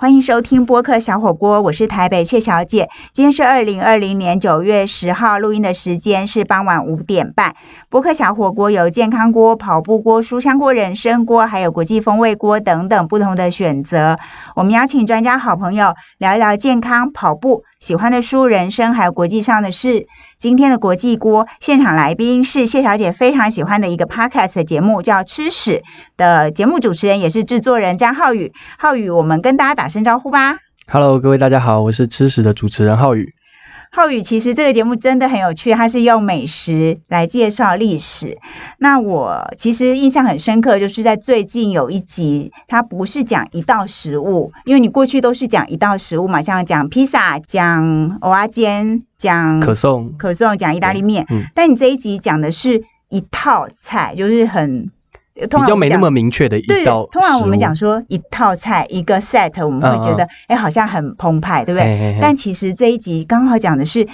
欢迎收听播客小火锅，我是台北谢小姐。今天是二零二零年九月十号，录音的时间是傍晚五点半。播客小火锅有健康锅、跑步锅、书香锅、人参锅，还有国际风味锅等等不同的选择。我们邀请专家好朋友聊一聊健康、跑步、喜欢的书、人生，还有国际上的事。今天的国际锅现场来宾是谢小姐非常喜欢的一个 podcast 节目，叫《吃屎》的节目主持人也是制作人张浩宇。浩宇，我们跟大家打声招呼吧。Hello，各位大家好，我是吃屎的主持人浩宇。浩宇，其实这个节目真的很有趣，它是用美食来介绍历史。那我其实印象很深刻，就是在最近有一集，它不是讲一道食物，因为你过去都是讲一道食物嘛，像讲披萨、讲蚵仔煎、讲可颂、可颂、讲意大利面。嗯。但你这一集讲的是一套菜，就是很。比较没那么明确的一道。通常我们讲说一套菜一个 set，我们会觉得哎好像很澎湃，对不对？但其实这一集刚好讲的是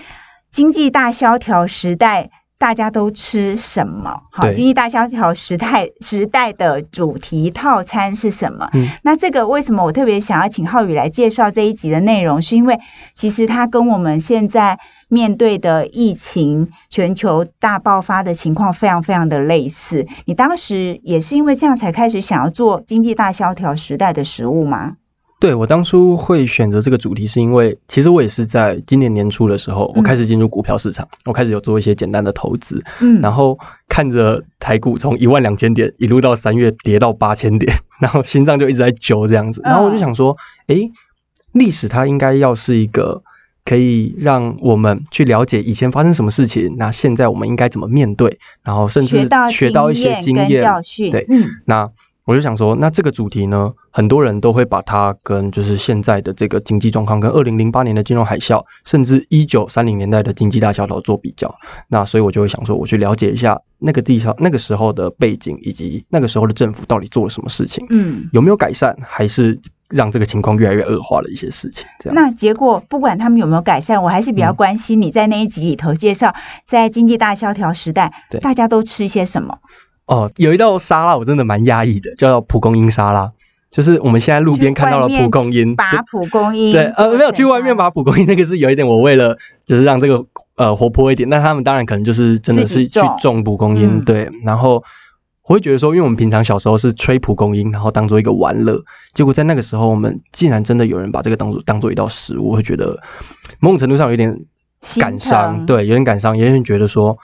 经济大萧条时代大家都吃什么？好，经济大萧条时代时代的主题套餐是什么？嗯，那这个为什么我特别想要请浩宇来介绍这一集的内容？是因为其实它跟我们现在。面对的疫情全球大爆发的情况非常非常的类似，你当时也是因为这样才开始想要做经济大萧条时代的食物吗？对我当初会选择这个主题，是因为其实我也是在今年年初的时候，我开始进入股票市场，我开始有做一些简单的投资，嗯，然后看着台股从一万两千点一路到三月跌到八千点，然后心脏就一直在揪这样子，然后我就想说，哎，历史它应该要是一个。可以让我们去了解以前发生什么事情，那现在我们应该怎么面对，然后甚至学到一些经验教训。对，那我就想说，那这个主题呢，很多人都会把它跟就是现在的这个经济状况，跟二零零八年的金融海啸，甚至一九三零年代的经济大萧条做比较。那所以我就会想说，我去了解一下那个地方那个时候的背景，以及那个时候的政府到底做了什么事情，嗯，有没有改善，还是？让这个情况越来越恶化的一些事情，这样。那结果不管他们有没有改善，我还是比较关心你在那一集里头介绍，在经济大萧条时代，对大家都吃些什么？哦，有一道沙拉我真的蛮压抑的，叫蒲公英沙拉，就是我们现在路边看到了蒲公英，拔蒲公英。对，呃，没有去外面拔蒲公英，那个是有一点我为了就是让这个呃活泼一点，那他们当然可能就是真的是去种蒲公英，对，然后。我会觉得说，因为我们平常小时候是吹蒲公英，然后当做一个玩乐，结果在那个时候，我们竟然真的有人把这个当做当做一道食物，我会觉得某种程度上有点感伤，对，有点感伤，也有人觉得说，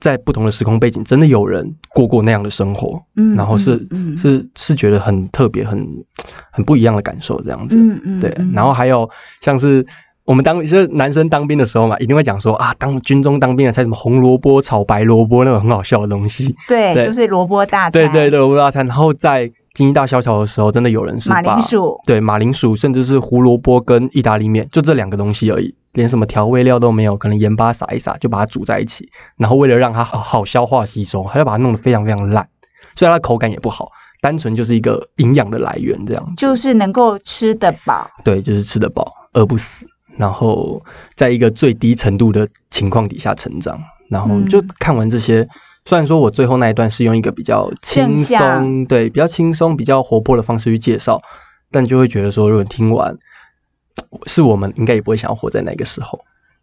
在不同的时空背景，真的有人过过那样的生活，嗯，然后是是是觉得很特别，很很不一样的感受，这样子，嗯嗯，对，然后还有像是。我们当就是男生当兵的时候嘛，一定会讲说啊，当军中当兵的菜什么红萝卜炒白萝卜那种很好笑的东西。对，就是萝卜大餐。对对，萝卜大餐。然后在经济大萧条的时候，真的有人是马铃薯。对，马铃薯，甚至是胡萝卜跟意大利面，就这两个东西而已，连什么调味料都没有，可能盐巴撒一撒就把它煮在一起。然后为了让它好好消化吸收，还要把它弄得非常非常烂，所以它口感也不好，单纯就是一个营养的来源这样。就是能够吃得饱。对，就是吃得饱，饿不死。然后在一个最低程度的情况底下成长，然后就看完这些。虽然说我最后那一段是用一个比较轻松，对，比较轻松、比较活泼的方式去介绍，但就会觉得说，如果听完，是我们应该也不会想要活在那个时候，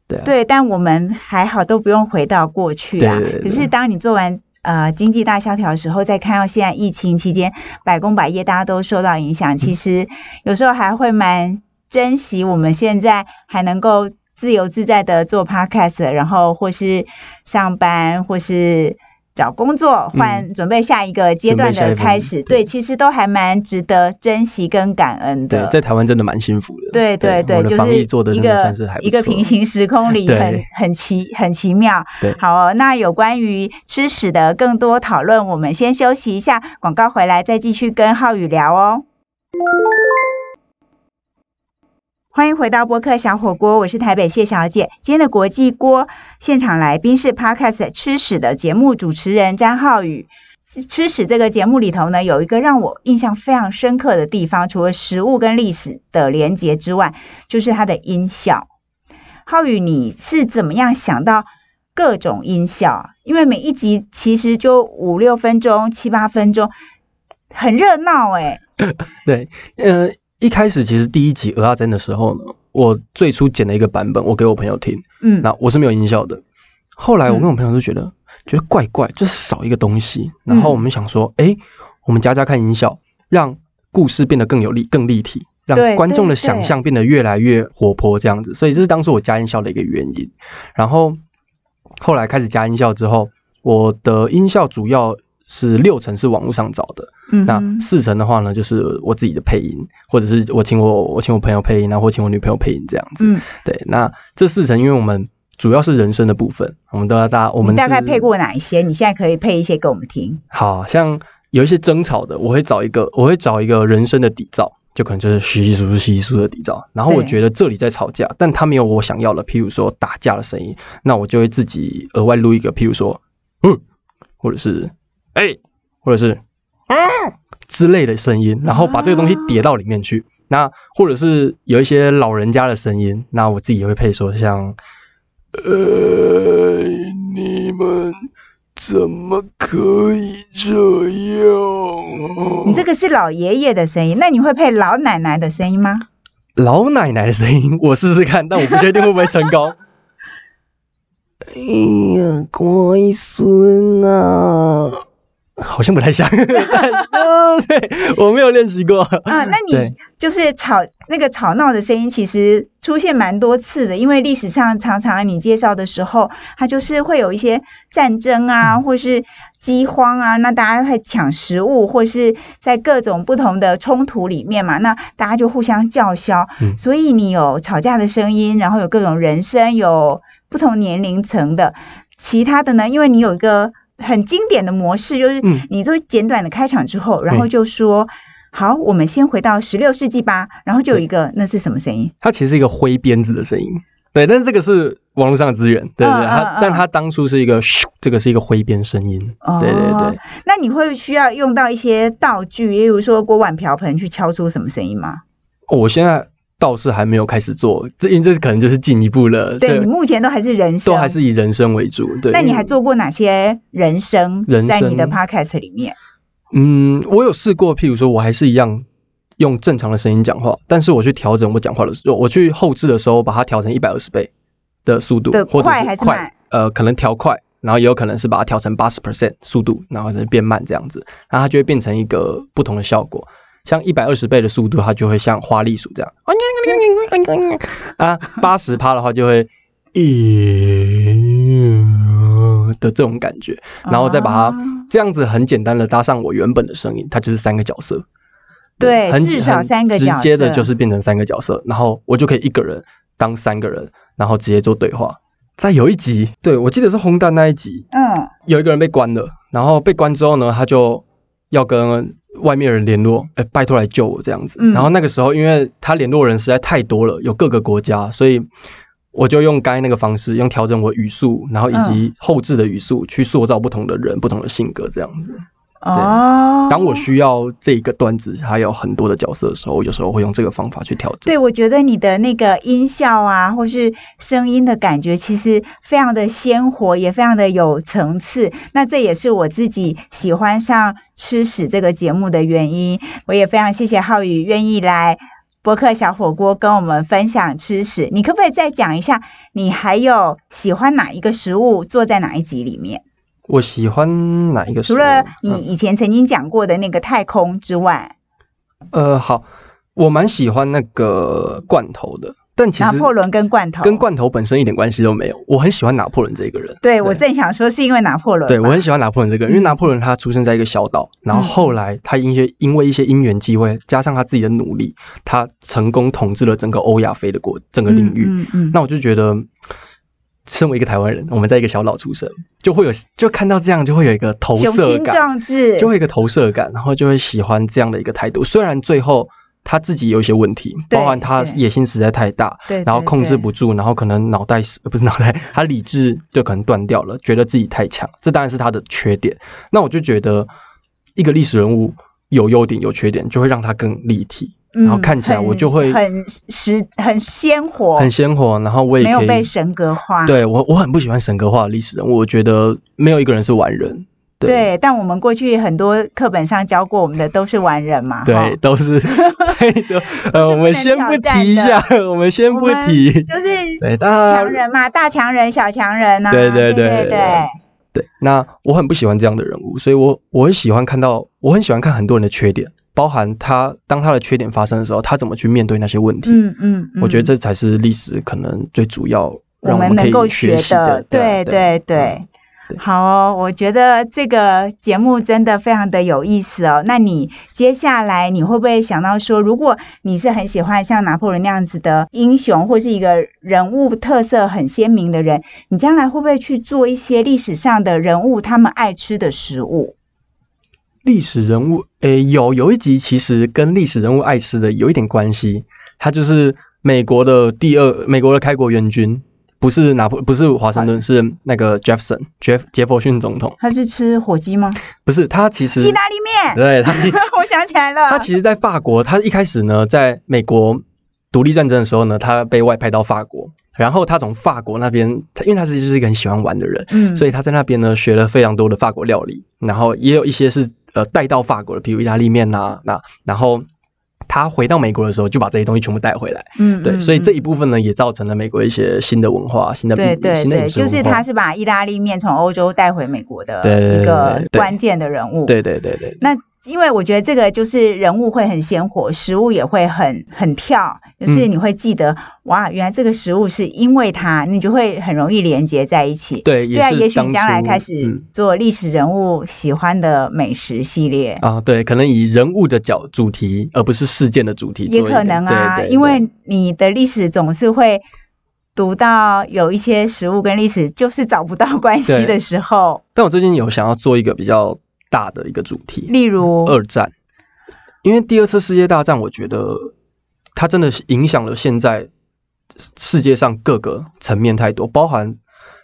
对。对，但我们还好，都不用回到过去啊。可是当你做完呃经济大萧条的时候，再看到现在疫情期间百工百业大家都受到影响，其实有时候还会蛮。珍惜我们现在还能够自由自在的做 podcast，然后或是上班，或是找工作，换准备下一个阶段的开始。对，其实都还蛮值得珍惜跟感恩的。对，在台湾真的蛮幸福的。对对对，就是一个一个平行时空里很很奇很奇妙。对，好，那有关于吃屎的更多讨论，我们先休息一下，广告回来再继续跟浩宇聊哦。欢迎回到播客小火锅，我是台北谢小姐。今天的国际锅现场来宾是 Podcast 吃屎的节目主持人张浩宇。吃屎这个节目里头呢，有一个让我印象非常深刻的地方，除了食物跟历史的连结之外，就是它的音效。浩宇，你是怎么样想到各种音效？因为每一集其实就五六分钟、七八分钟，很热闹哎。对，呃。一开始其实第一集鹅阿珍的时候呢，我最初剪了一个版本，我给我朋友听，嗯，那我是没有音效的。后来我跟我朋友就觉得觉得怪怪，就是少一个东西。然后我们想说，哎，我们加加看音效，让故事变得更有力、更立体，让观众的想象变得越来越活泼，这样子。所以这是当初我加音效的一个原因。然后后来开始加音效之后，我的音效主要。是六成是网络上找的，那四成的话呢，就是我自己的配音，或者是我请我我请我朋友配音，然后请我女朋友配音这样子。对，那这四成，因为我们主要是人声的部分，我们都要大，我们大概配过哪一些？你现在可以配一些给我们听。好像有一些争吵的，我会找一个，我会找一个人声的底噪，就可能就是稀疏稀疏的底噪。然后我觉得这里在吵架，但他没有我想要的，譬如说打架的声音，那我就会自己额外录一个，譬如说，嗯，或者是。哎，或者是啊之类的声音，然后把这个东西叠到里面去。那或者是有一些老人家的声音，那我自己也会配说像，呃，你们怎么可以这样？你这个是老爷爷的声音，那你会配老奶奶的声音吗？老奶奶的声音，我试试看，但我不确定会不会成功。哎呀，乖孙啊！好像不太像，对，我没有练习过啊。那你就是吵那个吵闹的声音，其实出现蛮多次的，因为历史上常常你介绍的时候，它就是会有一些战争啊，或是饥荒啊，那大家会抢食物，或是在各种不同的冲突里面嘛，那大家就互相叫嚣。所以你有吵架的声音，然后有各种人声，有不同年龄层的，其他的呢，因为你有一个。很经典的模式就是，你都简短的开场之后，然后就说，好，我们先回到十六世纪吧。然后就有一个，那是什么声音？它其实是一个挥鞭子的声音，对。但是这个是网络上的资源，对对。它，但它当初是一个，这个是一个挥鞭声音，对对对。那你会需要用到一些道具，例如说锅碗瓢盆去敲出什么声音吗？我现在。倒是还没有开始做，这因为这可能就是进一步了。对你目前都还是人生，都还是以人生为主。对，那你还做过哪些人声？在你的 podcast 里面？嗯，我有试过，譬如说我还是一样用正常的声音讲话，但是我去调整我讲话的时候，我去后置的时候把它调成一百二十倍的速度，或者是快，呃，可能调快，然后也有可能是把它调成八十 percent 速度，然后变慢这样子，然后它就会变成一个不同的效果。像一百二十倍的速度，它就会像花栗鼠这样。啊，八十趴的话就会，的这种感觉，然后再把它这样子很简单的搭上我原本的声音，它就是三个角色。对，至少三个角色。直接的就是变成三个角色，然后我就可以一个人当三个人，然后直接做对话。在有一集，对我记得是烘蛋那一集，嗯，有一个人被关了，然后被关之后呢，他就要跟。外面人联络，哎，拜托来救我这样子。然后那个时候，因为他联络人实在太多了，有各个国家，所以我就用该那个方式，用调整我语速，然后以及后置的语速，去塑造不同的人、不同的性格这样子。哦，当我需要这一个段子还有很多的角色的时候，有时候会用这个方法去调整。对，我觉得你的那个音效啊，或是声音的感觉，其实非常的鲜活，也非常的有层次。那这也是我自己喜欢上吃屎这个节目的原因。我也非常谢谢浩宇愿意来博客小火锅跟我们分享吃屎。你可不可以再讲一下，你还有喜欢哪一个食物，坐在哪一集里面？我喜欢哪一个？除了你以前曾经讲过的那个太空之外，呃，好，我蛮喜欢那个罐头的，但其实拿破仑跟罐头跟罐头本身一点关系都没有。我很喜欢拿破仑这个人。对，我正想说是因为拿破仑。对我很喜欢拿破仑这个人，因为拿破仑他出生在一个小岛，然后后来他因些因为一些因缘机会，加上他自己的努力，他成功统治了整个欧亚非的国整个领域。嗯嗯。那我就觉得。身为一个台湾人，我们在一个小岛出生，就会有就看到这样，就会有一个投射感，就会一个投射感，然后就会喜欢这样的一个态度。虽然最后他自己有一些问题，包含他野心实在太大，对然后控制不住，然后可能脑袋不是脑袋，他理智就可能断掉了，觉得自己太强，这当然是他的缺点。那我就觉得一个历史人物有优点有缺点，就会让他更立体。然后看起来我就会很实很鲜活，很鲜活。然后我也没有被神格化。对我我很不喜欢神格化的历史人物，我觉得没有一个人是完人。对，但我们过去很多课本上教过我们的都是完人嘛，对，都是。呃，我们先不提一下，我们先不提，就是对强人嘛，大强人、小强人呐，对对对对对。对，那我很不喜欢这样的人物，所以我我很喜欢看到，我很喜欢看很多人的缺点，包含他当他的缺点发生的时候，他怎么去面对那些问题。嗯嗯，我觉得这才是历史可能最主要让我们能够学的。对对对。好哦，我觉得这个节目真的非常的有意思哦。那你接下来你会不会想到说，如果你是很喜欢像拿破仑那样子的英雄，或是一个人物特色很鲜明的人，你将来会不会去做一些历史上的人物他们爱吃的食物？历史人物，诶，有有一集其实跟历史人物爱吃的有一点关系，他就是美国的第二美国的开国元军。不是拿破，不是华盛顿，是那个杰弗森，杰杰弗逊总统。他是吃火鸡吗？不是，他其实意大利面。对他，我想起来了。他其实，在法国，他一开始呢，在美国独立战争的时候呢，他被外派到法国，然后他从法国那边，他因为他实际就是一个很喜欢玩的人，嗯，所以他在那边呢学了非常多的法国料理，然后也有一些是呃带到法国的，比如意大利面呐，那然后。他回到美国的时候，就把这些东西全部带回来。嗯，对，所以这一部分呢，也造成了美国一些新的文化、新的对对对，就是他是把意大利面从欧洲带回美国的一个关键的人物。对对对对。那因为我觉得这个就是人物会很鲜活，食物也会很很跳，就是你会记得哇，原来这个食物是因为它，你就会很容易连接在一起。对，对啊，也许将来开始做历史人物喜欢的美食系列啊，对，可能以人物的角主题，而不是事件的主题。也可能啊，因为你的历史总是会读到有一些食物跟历史就是找不到关系的时候。但我最近有想要做一个比较。大的一个主题，例如二战，因为第二次世界大战，我觉得它真的影响了现在世界上各个层面太多，包含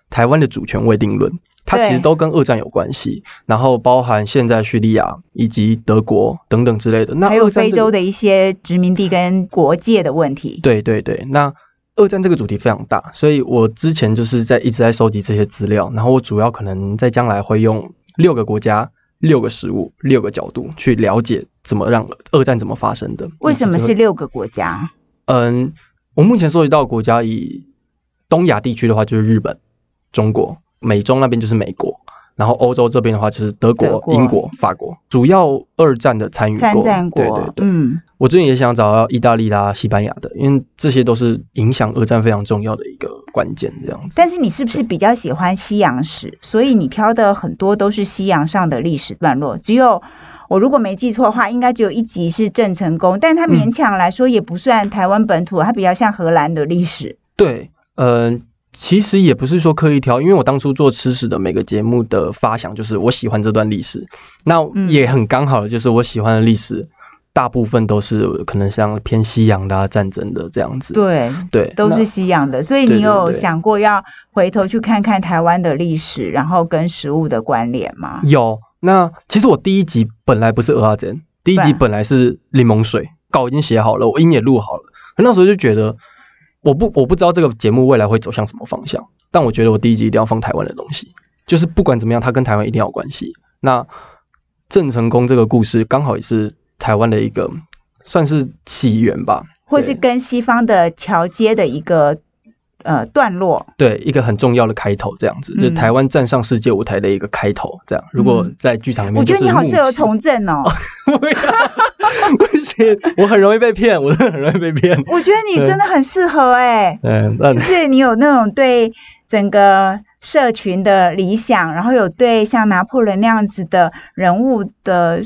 台湾的主权未定论，它其实都跟二战有关系。然后包含现在叙利亚以及德国等等之类的，那还有非洲的一些殖民地跟国界的问题。对对对，那二战这个主题非常大，所以我之前就是在一直在收集这些资料，然后我主要可能在将来会用六个国家。六个食物，六个角度去了解怎么让二战怎么发生的？为什么是六个国家？嗯，我目前收集到国家以东亚地区的话就是日本、中国，美中那边就是美国。然后欧洲这边的话就是德国、英国、法国，主要二战的参与国。参战国，对对对。嗯，我最近也想找到意大利啦、西班牙的，因为这些都是影响二战非常重要的一个关键，这样子。但是你是不是比较喜欢西洋史？所以你挑的很多都是西洋上的历史段落。只有我如果没记错的话，应该只有一集是郑成功，但他勉强来说也不算台湾本土，它比较像荷兰的历史。对，嗯。其实也不是说刻意挑，因为我当初做吃史的每个节目的发想就是我喜欢这段历史，那也很刚好的就是我喜欢的历史大部分都是可能像偏西洋的啊战争的这样子。对对，都是西洋的，所以你有想过要回头去看看台湾的历史，然后跟食物的关联吗？有。那其实我第一集本来不是鹅阿珍，第一集本来是柠檬水，稿已经写好了，我音也录好了，可那时候就觉得。我不我不知道这个节目未来会走向什么方向，但我觉得我第一集一定要放台湾的东西，就是不管怎么样，它跟台湾一定要有关系。那郑成功这个故事刚好也是台湾的一个算是起源吧，或是跟西方的桥接的一个。呃，段落对一个很重要的开头，这样子，就是台湾站上世界舞台的一个开头。这样，如果在剧场里面，我觉得你好适合从政哦。不行，我很容易被骗，我真的很容易被骗。我觉得你真的很适合哎，嗯，就是你有那种对整个社群的理想，然后有对像拿破仑那样子的人物的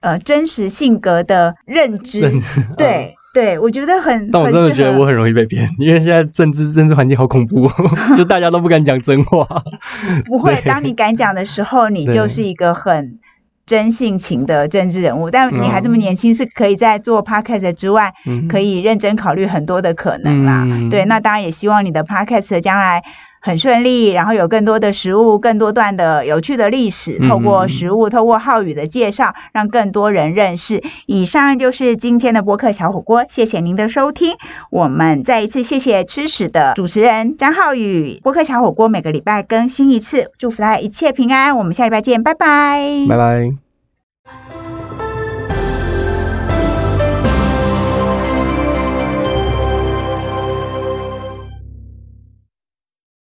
呃真实性格的认知，对。对，我觉得很，但我真的觉得我很容易被骗，因为现在政治政治环境好恐怖，就大家都不敢讲真话。不会，当你敢讲的时候，你就是一个很真性情的政治人物。但你还这么年轻，是可以在做 podcast 之外，可以认真考虑很多的可能啦。对，那当然也希望你的 podcast 将来很顺利，然后有更多的食物，更多段的有趣的历史，透过食物，透过浩宇的介绍，让更多人认识。以上就是今天的播客小火锅，谢谢您的收听。我们再一次谢谢吃屎的主持人张浩宇。播客小火锅每个礼拜更新一次，祝福大家一切平安。我们下礼拜见，拜拜，拜拜。